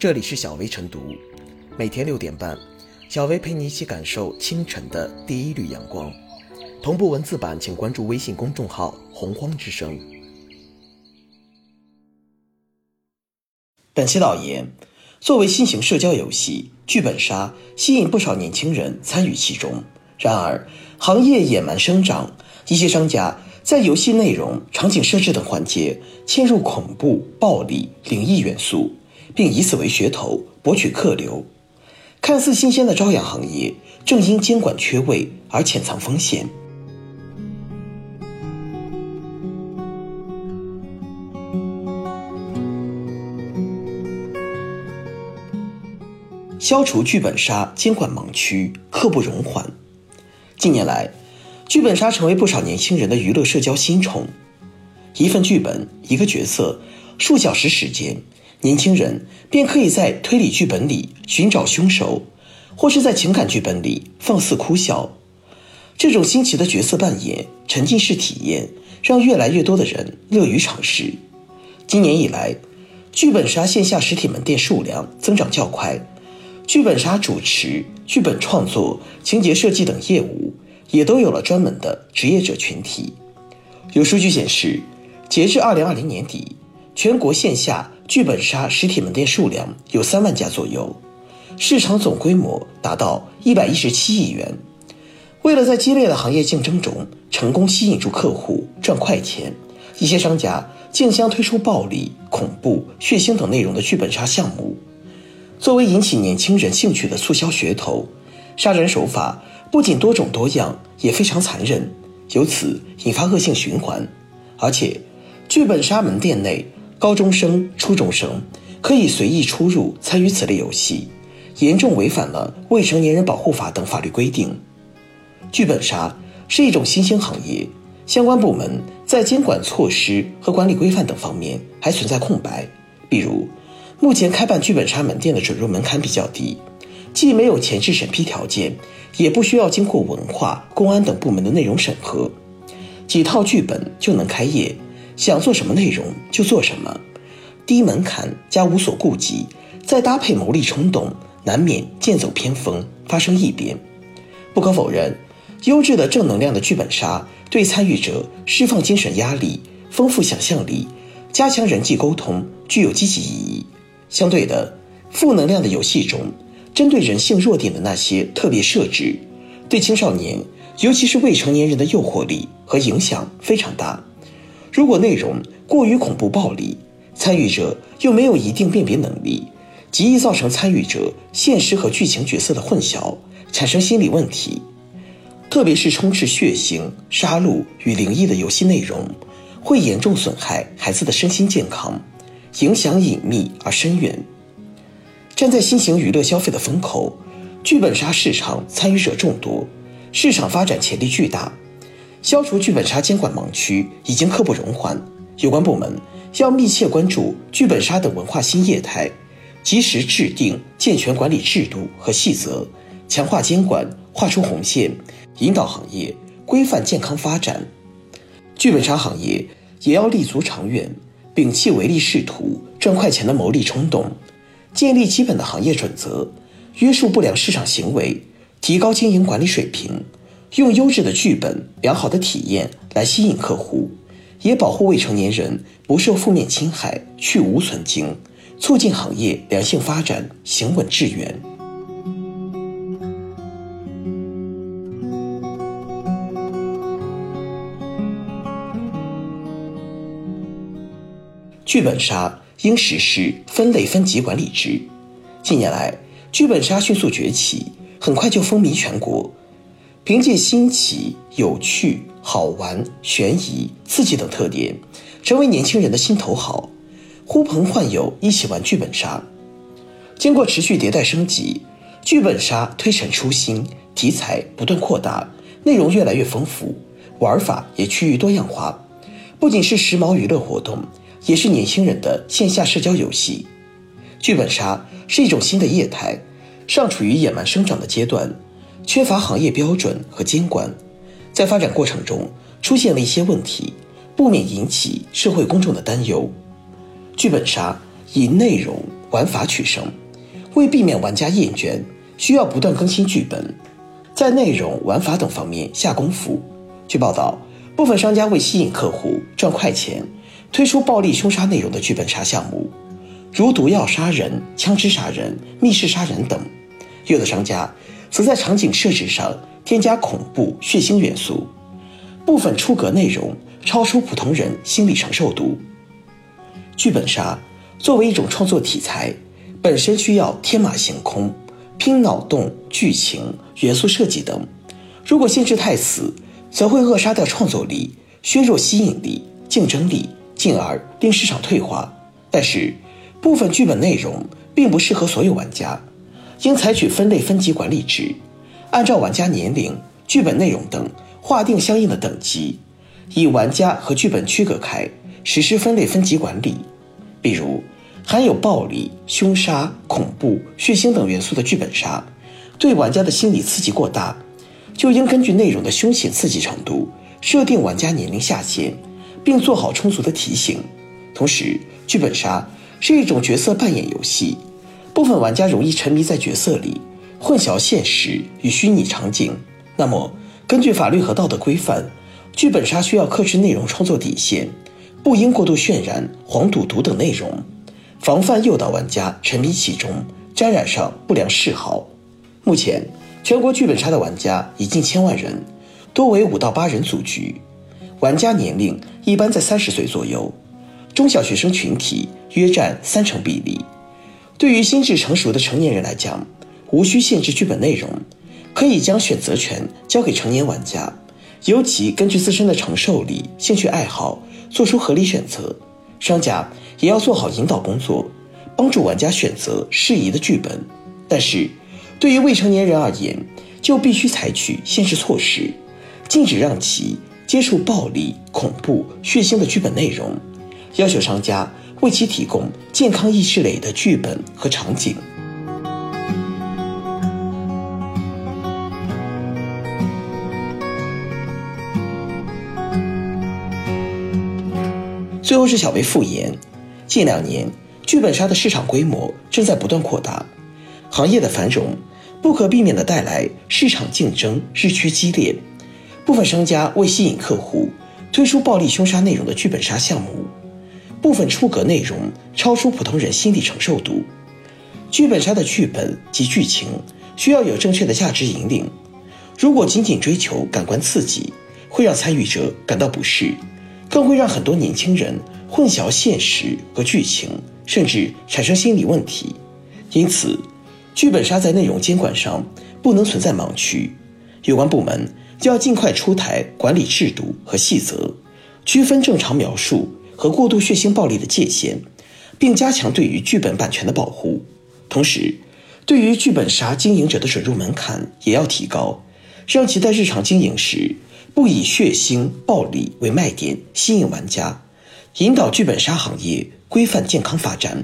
这里是小薇晨读，每天六点半，小薇陪你一起感受清晨的第一缕阳光。同步文字版，请关注微信公众号“洪荒之声”。本期导言：作为新型社交游戏，剧本杀吸引不少年轻人参与其中。然而，行业野蛮生长，一些商家在游戏内容、场景设置等环节嵌入恐怖、暴力、灵异元素。并以此为噱头博取客流，看似新鲜的朝阳行业，正因监管缺位而潜藏风险。消除剧本杀监管盲区，刻不容缓。近年来，剧本杀成为不少年轻人的娱乐社交新宠。一份剧本，一个角色，数小时时间。年轻人便可以在推理剧本里寻找凶手，或是在情感剧本里放肆哭笑。这种新奇的角色扮演、沉浸式体验，让越来越多的人乐于尝试。今年以来，剧本杀线下实体门店数量增长较快，剧本杀主持、剧本创作、情节设计等业务也都有了专门的职业者群体。有数据显示，截至二零二零年底。全国线下剧本杀实体门店数量有三万家左右，市场总规模达到一百一十七亿元。为了在激烈的行业竞争中成功吸引住客户赚快钱，一些商家竞相推出暴力、恐怖、血腥等内容的剧本杀项目。作为引起年轻人兴趣的促销噱头，杀人手法不仅多种多样，也非常残忍，由此引发恶性循环。而且，剧本杀门店内。高中生、初中生可以随意出入参与此类游戏，严重违反了《未成年人保护法》等法律规定。剧本杀是一种新兴行业，相关部门在监管措施和管理规范等方面还存在空白。比如，目前开办剧本杀门店的准入门槛比较低，既没有前置审批条件，也不需要经过文化、公安等部门的内容审核，几套剧本就能开业。想做什么内容就做什么，低门槛加无所顾忌，再搭配牟利冲动，难免剑走偏锋，发生异变。不可否认，优质的正能量的剧本杀对参与者释放精神压力、丰富想象力、加强人际沟通具有积极意义。相对的，负能量的游戏中，针对人性弱点的那些特别设置，对青少年，尤其是未成年人的诱惑力和影响非常大。如果内容过于恐怖暴力，参与者又没有一定辨别能力，极易造成参与者现实和剧情角色的混淆，产生心理问题。特别是充斥血腥、杀戮与灵异的游戏内容，会严重损害孩子的身心健康，影响隐秘而深远。站在新型娱乐消费的风口，剧本杀市场参与者众多，市场发展潜力巨大。消除剧本杀监管盲区已经刻不容缓，有关部门要密切关注剧本杀等文化新业态，及时制定健全管理制度和细则，强化监管，画出红线，引导行业规范健康发展。剧本杀行业也要立足长远，摒弃唯利是图、赚快钱的牟利冲动，建立基本的行业准则，约束不良市场行为，提高经营管理水平。用优质的剧本、良好的体验来吸引客户，也保护未成年人不受负面侵害，去无存精，促进行业良性发展，行稳致远。剧本杀应实施分类分级管理制。近年来，剧本杀迅速崛起，很快就风靡全国。凭借新奇、有趣、好玩、悬疑、刺激等特点，成为年轻人的心头好，呼朋唤友一起玩剧本杀。经过持续迭代升级，剧本杀推陈出新，题材不断扩大，内容越来越丰富，玩法也趋于多样化。不仅是时髦娱乐活动，也是年轻人的线下社交游戏。剧本杀是一种新的业态，尚处于野蛮生长的阶段。缺乏行业标准和监管，在发展过程中出现了一些问题，不免引起社会公众的担忧。剧本杀以内容、玩法取胜。为避免玩家厌倦，需要不断更新剧本，在内容、玩法等方面下功夫。据报道，部分商家为吸引客户赚快钱，推出暴力凶杀内容的剧本杀项目，如毒药杀人、枪支杀人、密室杀人等。有的商家则在场景设置上添加恐怖、血腥元素，部分出格内容超出普通人心理承受度。剧本杀作为一种创作题材。本身需要天马行空、拼脑洞、剧情、元素设计等。如果限制太死，则会扼杀掉创作力，削弱吸引力、竞争力，进而令市场退化。但是，部分剧本内容并不适合所有玩家，应采取分类分级管理制，按照玩家年龄、剧本内容等划定相应的等级，以玩家和剧本区隔开，实施分类分级管理。比如。含有暴力、凶杀、恐怖、血腥等元素的剧本杀，对玩家的心理刺激过大，就应根据内容的凶险刺激程度，设定玩家年龄下限，并做好充足的提醒。同时，剧本杀是一种角色扮演游戏，部分玩家容易沉迷在角色里，混淆现实与虚拟场景。那么，根据法律和道德规范，剧本杀需要克制内容创作底线，不应过度渲染黄赌毒等内容。防范诱导玩家沉迷其中，沾染上不良嗜好。目前，全国剧本杀的玩家已近千万人，多为五到八人组局，玩家年龄一般在三十岁左右，中小学生群体约占三成比例。对于心智成熟的成年人来讲，无需限制剧本内容，可以将选择权交给成年玩家，尤其根据自身的承受力、兴趣爱好做出合理选择。商家。也要做好引导工作，帮助玩家选择适宜的剧本。但是，对于未成年人而言，就必须采取限制措施，禁止让其接触暴力、恐怖、血腥的剧本内容，要求商家为其提供健康意识类的剧本和场景。最后是小薇复言。近两年，剧本杀的市场规模正在不断扩大，行业的繁荣不可避免地带来市场竞争日趋激烈。部分商家为吸引客户，推出暴力凶杀内容的剧本杀项目，部分出格内容超出普通人心理承受度。剧本杀的剧本及剧情需要有正确的价值引领，如果仅仅追求感官刺激，会让参与者感到不适，更会让很多年轻人。混淆现实和剧情，甚至产生心理问题。因此，剧本杀在内容监管上不能存在盲区，有关部门就要尽快出台管理制度和细则，区分正常描述和过度血腥暴力的界限，并加强对于剧本版权的保护。同时，对于剧本杀经营者的准入门槛也要提高，让其在日常经营时不以血腥暴力为卖点，吸引玩家。引导剧本杀行业规范健康发展。